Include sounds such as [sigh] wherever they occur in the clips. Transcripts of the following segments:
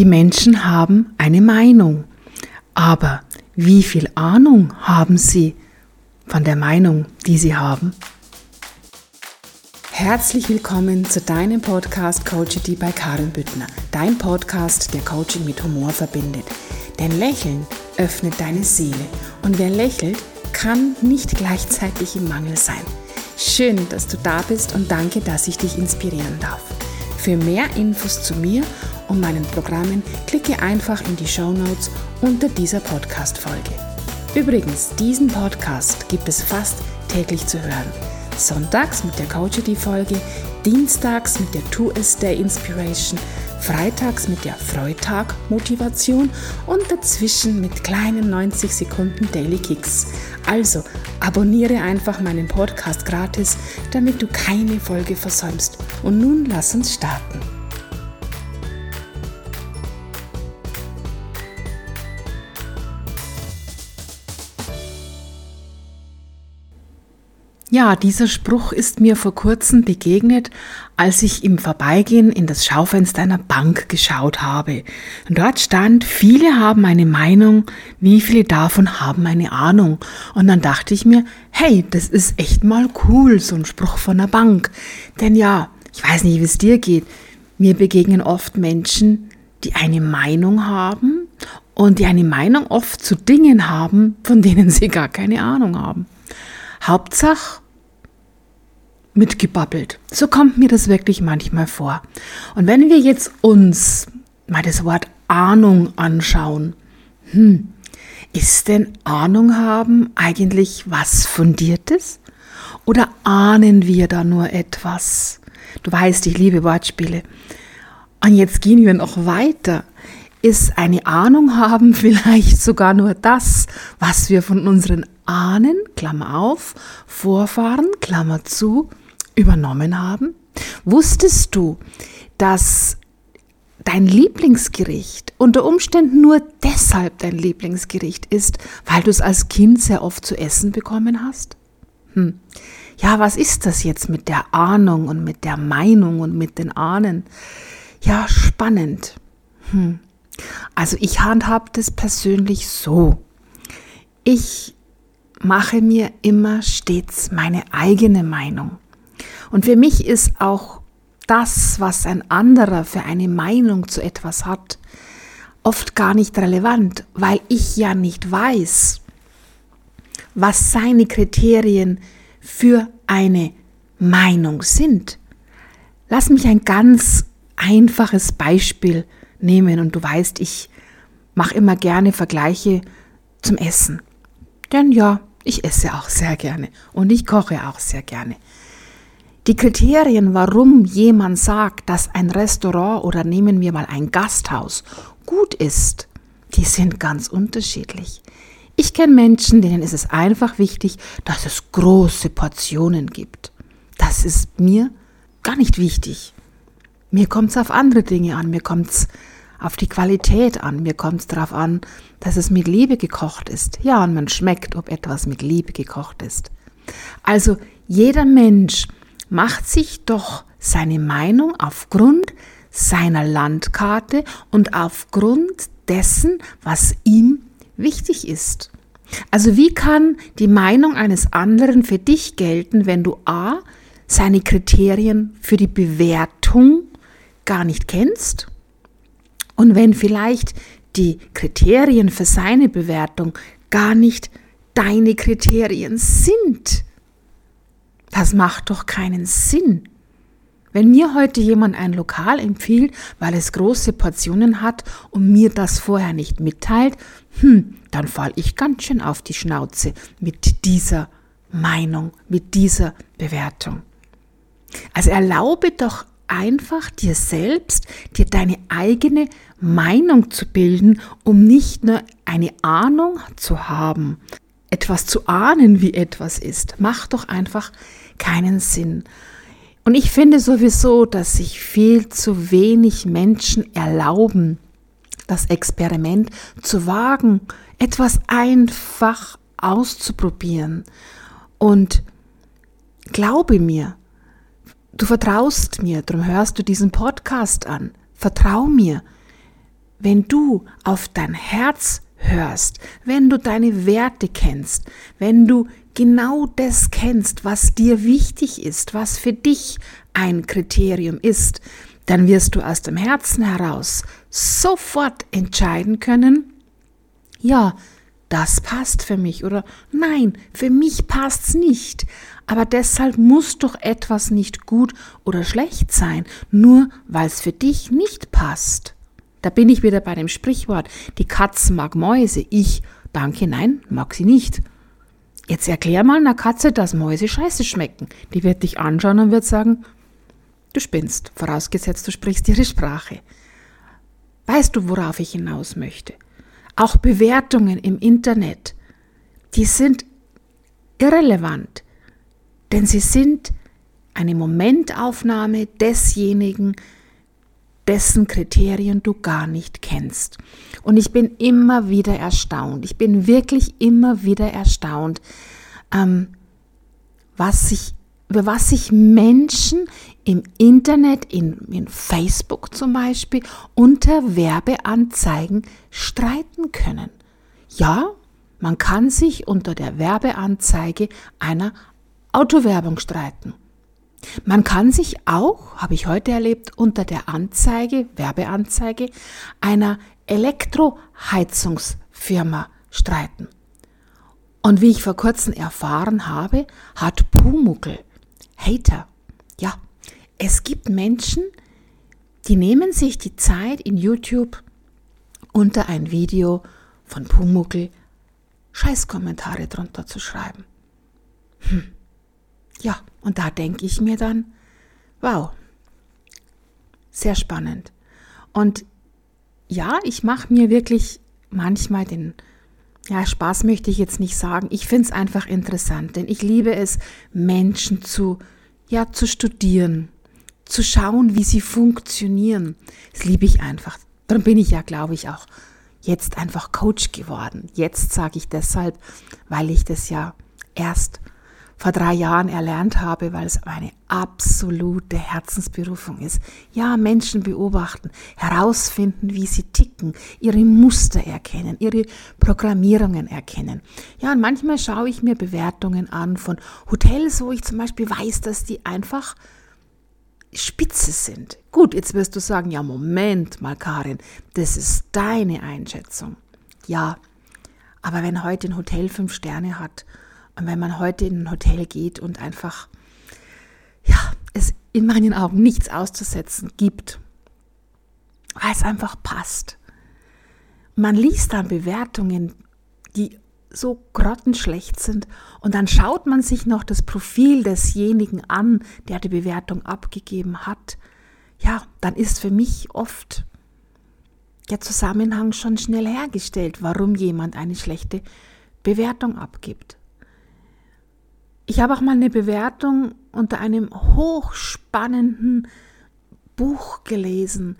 Die Menschen haben eine Meinung, aber wie viel Ahnung haben sie von der Meinung, die sie haben? Herzlich willkommen zu deinem Podcast Coachity bei Karin Büttner, dein Podcast, der Coaching mit Humor verbindet. Denn Lächeln öffnet deine Seele und wer lächelt, kann nicht gleichzeitig im Mangel sein. Schön, dass du da bist und danke, dass ich dich inspirieren darf. Für mehr Infos zu mir und meinen Programmen klicke einfach in die Show Notes unter dieser Podcast-Folge. Übrigens, diesen Podcast gibt es fast täglich zu hören. Sonntags mit der Coachity-Folge, dienstags mit der Two S Day Inspiration, freitags mit der Freitag Motivation und dazwischen mit kleinen 90 Sekunden Daily Kicks. Also abonniere einfach meinen Podcast gratis, damit du keine Folge versäumst. Und nun lass uns starten. Ja, dieser Spruch ist mir vor kurzem begegnet, als ich im Vorbeigehen in das Schaufenster einer Bank geschaut habe. Und dort stand, viele haben eine Meinung, wie viele davon haben eine Ahnung. Und dann dachte ich mir, hey, das ist echt mal cool, so ein Spruch von einer Bank. Denn ja, ich weiß nicht, wie es dir geht. Mir begegnen oft Menschen, die eine Meinung haben und die eine Meinung oft zu Dingen haben, von denen sie gar keine Ahnung haben. Hauptsache mitgebabbelt. So kommt mir das wirklich manchmal vor. Und wenn wir jetzt uns mal das Wort Ahnung anschauen, hm, ist denn Ahnung haben eigentlich was Fundiertes? Oder ahnen wir da nur etwas? Du weißt, ich liebe Wortspiele. Und jetzt gehen wir noch weiter ist eine Ahnung haben [laughs] vielleicht sogar nur das, was wir von unseren Ahnen, Klammer auf, Vorfahren, Klammer zu, übernommen haben? Wusstest du, dass dein Lieblingsgericht unter Umständen nur deshalb dein Lieblingsgericht ist, weil du es als Kind sehr oft zu essen bekommen hast? Hm. Ja, was ist das jetzt mit der Ahnung und mit der Meinung und mit den Ahnen? Ja, spannend. Hm. Also ich handhab das persönlich so. Ich mache mir immer stets meine eigene Meinung. Und für mich ist auch das, was ein anderer für eine Meinung zu etwas hat, oft gar nicht relevant, weil ich ja nicht weiß, was seine Kriterien für eine Meinung sind. Lass mich ein ganz einfaches Beispiel nehmen. Und du weißt, ich mache immer gerne Vergleiche zum Essen. Denn ja, ich esse auch sehr gerne und ich koche auch sehr gerne. Die Kriterien, warum jemand sagt, dass ein Restaurant oder nehmen wir mal ein Gasthaus gut ist, die sind ganz unterschiedlich. Ich kenne Menschen, denen ist es einfach wichtig, dass es große Portionen gibt. Das ist mir gar nicht wichtig. Mir kommt es auf andere Dinge an. Mir kommt es auf die Qualität an. Mir kommt es darauf an, dass es mit Liebe gekocht ist. Ja, und man schmeckt, ob etwas mit Liebe gekocht ist. Also jeder Mensch macht sich doch seine Meinung aufgrund seiner Landkarte und aufgrund dessen, was ihm wichtig ist. Also wie kann die Meinung eines anderen für dich gelten, wenn du a. seine Kriterien für die Bewertung gar nicht kennst und wenn vielleicht die Kriterien für seine Bewertung gar nicht deine Kriterien sind. Das macht doch keinen Sinn. Wenn mir heute jemand ein Lokal empfiehlt, weil es große Portionen hat und mir das vorher nicht mitteilt, hm, dann fall ich ganz schön auf die Schnauze mit dieser Meinung, mit dieser Bewertung. Also erlaube doch einfach dir selbst, dir deine eigene Meinung zu bilden, um nicht nur eine Ahnung zu haben, etwas zu ahnen, wie etwas ist. Macht doch einfach keinen Sinn. Und ich finde sowieso, dass sich viel zu wenig Menschen erlauben, das Experiment zu wagen, etwas einfach auszuprobieren. Und glaube mir, Du vertraust mir, darum hörst du diesen Podcast an. Vertrau mir. wenn du auf dein Herz hörst, wenn du deine Werte kennst, wenn du genau das kennst, was dir wichtig ist, was für dich ein Kriterium ist, dann wirst du aus dem Herzen heraus sofort entscheiden können, ja, das passt für mich oder nein, für mich passt's nicht. Aber deshalb muss doch etwas nicht gut oder schlecht sein, nur weil es für dich nicht passt. Da bin ich wieder bei dem Sprichwort, die Katze mag Mäuse, ich, danke, nein, mag sie nicht. Jetzt erklär mal einer Katze, dass Mäuse scheiße schmecken. Die wird dich anschauen und wird sagen, du spinnst, vorausgesetzt du sprichst ihre Sprache. Weißt du, worauf ich hinaus möchte? Auch Bewertungen im Internet, die sind irrelevant, denn sie sind eine Momentaufnahme desjenigen, dessen Kriterien du gar nicht kennst. Und ich bin immer wieder erstaunt, ich bin wirklich immer wieder erstaunt, ähm, was sich, über was sich Menschen im Internet, in, in Facebook zum Beispiel, unter Werbeanzeigen streiten können. Ja, man kann sich unter der Werbeanzeige einer Autowerbung streiten. Man kann sich auch, habe ich heute erlebt, unter der Anzeige, Werbeanzeige einer Elektroheizungsfirma streiten. Und wie ich vor kurzem erfahren habe, hat Pumuckel Hater. Ja, es gibt Menschen, die nehmen sich die Zeit in YouTube unter ein Video von Pumuckel Scheißkommentare drunter zu schreiben. Hm. Ja, und da denke ich mir dann, wow, sehr spannend. Und ja, ich mache mir wirklich manchmal den, ja, Spaß möchte ich jetzt nicht sagen. Ich finde es einfach interessant, denn ich liebe es, Menschen zu, ja, zu studieren, zu schauen, wie sie funktionieren. Das liebe ich einfach. Darum bin ich ja, glaube ich, auch jetzt einfach Coach geworden. Jetzt sage ich deshalb, weil ich das ja erst vor drei Jahren erlernt habe, weil es meine absolute Herzensberufung ist. Ja, Menschen beobachten, herausfinden, wie sie ticken, ihre Muster erkennen, ihre Programmierungen erkennen. Ja, und manchmal schaue ich mir Bewertungen an von Hotels, wo ich zum Beispiel weiß, dass die einfach spitze sind. Gut, jetzt wirst du sagen, ja, Moment mal, Karin, das ist deine Einschätzung. Ja, aber wenn heute ein Hotel fünf Sterne hat und wenn man heute in ein Hotel geht und einfach, ja, es in meinen Augen nichts auszusetzen gibt, weil es einfach passt. Man liest dann Bewertungen, die so grottenschlecht sind und dann schaut man sich noch das Profil desjenigen an, der die Bewertung abgegeben hat. Ja, dann ist für mich oft der Zusammenhang schon schnell hergestellt, warum jemand eine schlechte Bewertung abgibt. Ich habe auch mal eine Bewertung unter einem hochspannenden Buch gelesen,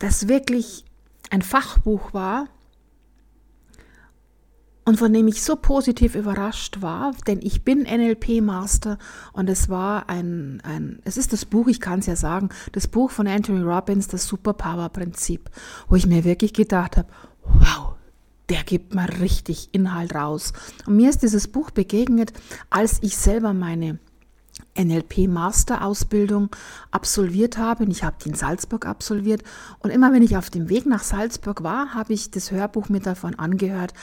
das wirklich ein Fachbuch war und von dem ich so positiv überrascht war, denn ich bin NLP-Master und es war ein, ein, es ist das Buch, ich kann es ja sagen, das Buch von Anthony Robbins, das Superpower-Prinzip, wo ich mir wirklich gedacht habe, wow, der gibt mal richtig Inhalt raus. Und mir ist dieses Buch begegnet, als ich selber meine NLP-Master-Ausbildung absolviert habe. Und ich habe die in Salzburg absolviert. Und immer wenn ich auf dem Weg nach Salzburg war, habe ich das Hörbuch mir davon angehört.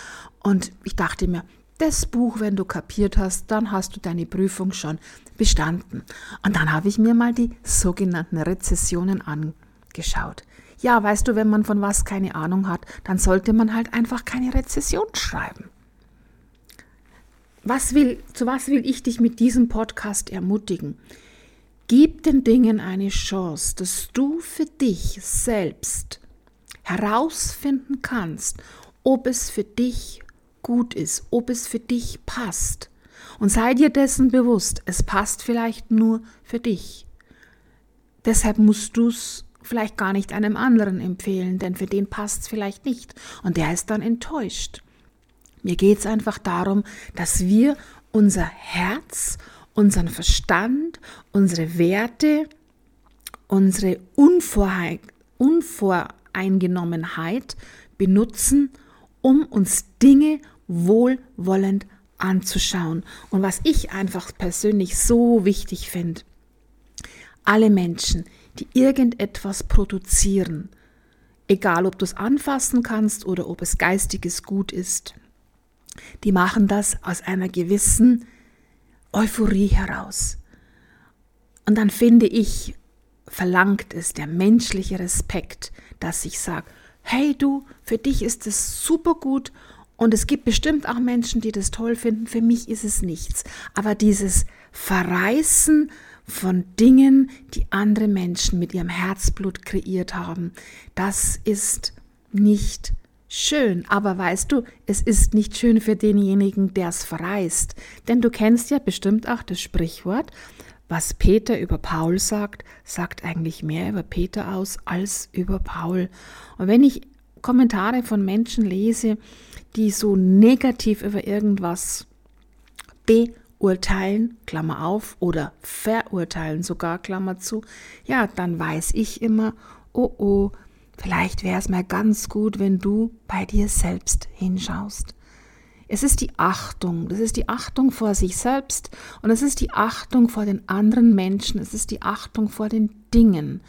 Und ich dachte mir, das Buch, wenn du kapiert hast, dann hast du deine Prüfung schon bestanden. Und dann habe ich mir mal die sogenannten Rezessionen angeschaut. Ja, weißt du, wenn man von was keine Ahnung hat, dann sollte man halt einfach keine Rezession schreiben. Was will, zu was will ich dich mit diesem Podcast ermutigen? Gib den Dingen eine Chance, dass du für dich selbst herausfinden kannst, ob es für dich gut ist, ob es für dich passt. Und sei dir dessen bewusst, es passt vielleicht nur für dich. Deshalb musst du es vielleicht gar nicht einem anderen empfehlen, denn für den passt es vielleicht nicht und der ist dann enttäuscht. Mir geht es einfach darum, dass wir unser Herz, unseren Verstand, unsere Werte, unsere unvoreingenommenheit Voreingenommenheit benutzen, um uns Dinge wohlwollend anzuschauen. Und was ich einfach persönlich so wichtig finde, alle Menschen, die irgendetwas produzieren, egal ob du es anfassen kannst oder ob es geistiges Gut ist, die machen das aus einer gewissen Euphorie heraus. Und dann finde ich, verlangt es der menschliche Respekt, dass ich sage, hey du, für dich ist es super gut und es gibt bestimmt auch Menschen, die das toll finden, für mich ist es nichts. Aber dieses Verreißen von Dingen, die andere Menschen mit ihrem Herzblut kreiert haben, das ist nicht schön. Aber weißt du, es ist nicht schön für denjenigen, der es verreißt. Denn du kennst ja bestimmt auch das Sprichwort, was Peter über Paul sagt, sagt eigentlich mehr über Peter aus als über Paul. Und wenn ich Kommentare von Menschen lese, die so negativ über irgendwas beurteilen, Klammer auf, oder verurteilen sogar, Klammer zu, ja, dann weiß ich immer, oh oh, vielleicht wäre es mal ganz gut, wenn du bei dir selbst hinschaust. Es ist die Achtung, das ist die Achtung vor sich selbst und es ist die Achtung vor den anderen Menschen, es ist die Achtung vor den Dingen.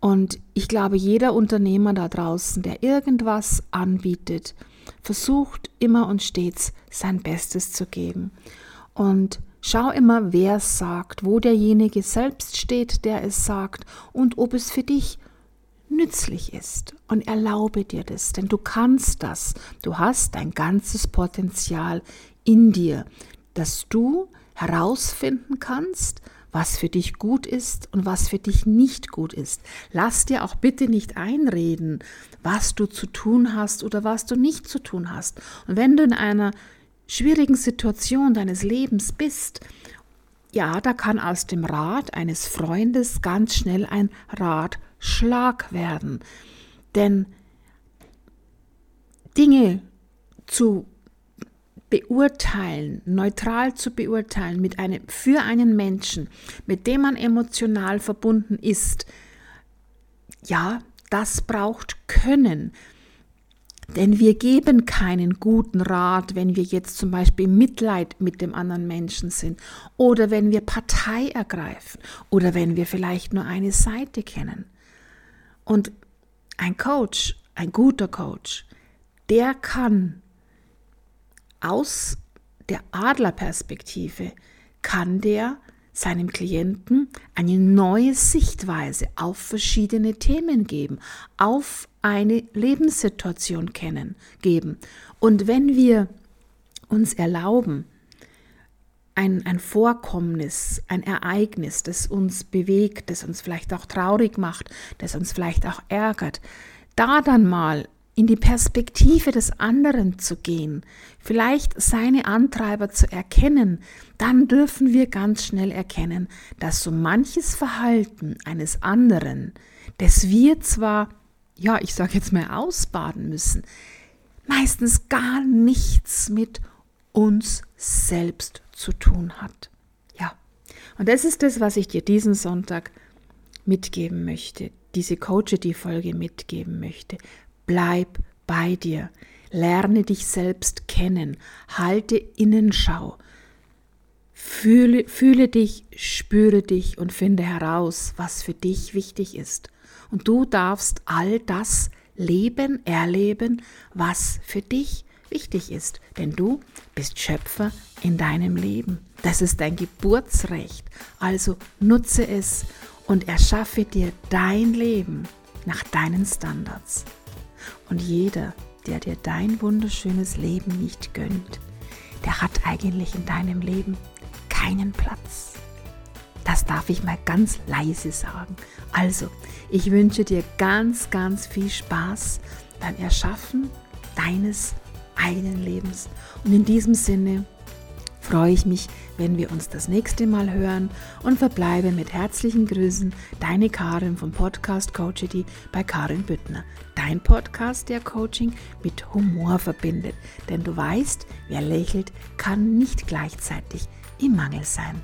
Und ich glaube, jeder Unternehmer da draußen, der irgendwas anbietet, versucht immer und stets sein Bestes zu geben. Und schau immer, wer es sagt, wo derjenige selbst steht, der es sagt und ob es für dich nützlich ist und erlaube dir das, denn du kannst das. Du hast dein ganzes Potenzial in dir, dass du herausfinden kannst, was für dich gut ist und was für dich nicht gut ist. Lass dir auch bitte nicht einreden, was du zu tun hast oder was du nicht zu tun hast. Und wenn du in einer schwierigen Situation deines Lebens bist, ja, da kann aus dem Rat eines Freundes ganz schnell ein Rat Schlag werden. Denn Dinge zu beurteilen, neutral zu beurteilen mit einem, für einen Menschen, mit dem man emotional verbunden ist, ja, das braucht Können. Denn wir geben keinen guten Rat, wenn wir jetzt zum Beispiel Mitleid mit dem anderen Menschen sind oder wenn wir Partei ergreifen oder wenn wir vielleicht nur eine Seite kennen. Und ein Coach, ein guter Coach, der kann aus der Adlerperspektive, kann der seinem Klienten eine neue Sichtweise auf verschiedene Themen geben, auf eine Lebenssituation kennen, geben. Und wenn wir uns erlauben, ein, ein Vorkommnis, ein Ereignis, das uns bewegt, das uns vielleicht auch traurig macht, das uns vielleicht auch ärgert, da dann mal in die Perspektive des anderen zu gehen, vielleicht seine Antreiber zu erkennen, dann dürfen wir ganz schnell erkennen, dass so manches Verhalten eines anderen, das wir zwar, ja, ich sage jetzt mal ausbaden müssen, meistens gar nichts mit uns selbst zu tun hat. Ja, und das ist das, was ich dir diesen Sonntag mitgeben möchte, diese Coachity-Folge mitgeben möchte. Bleib bei dir, lerne dich selbst kennen, halte Innenschau, fühle, fühle dich, spüre dich und finde heraus, was für dich wichtig ist. Und du darfst all das leben, erleben, was für dich wichtig ist, denn du bist Schöpfer in deinem Leben. Das ist dein Geburtsrecht. Also nutze es und erschaffe dir dein Leben nach deinen Standards. Und jeder, der dir dein wunderschönes Leben nicht gönnt, der hat eigentlich in deinem Leben keinen Platz. Das darf ich mal ganz leise sagen. Also, ich wünsche dir ganz, ganz viel Spaß beim Erschaffen deines eigenen Lebens. Und in diesem Sinne freue ich mich, wenn wir uns das nächste Mal hören und verbleibe mit herzlichen Grüßen, deine Karin vom Podcast Coachity bei Karin Büttner. Dein Podcast, der Coaching mit Humor verbindet. Denn du weißt, wer lächelt, kann nicht gleichzeitig im Mangel sein.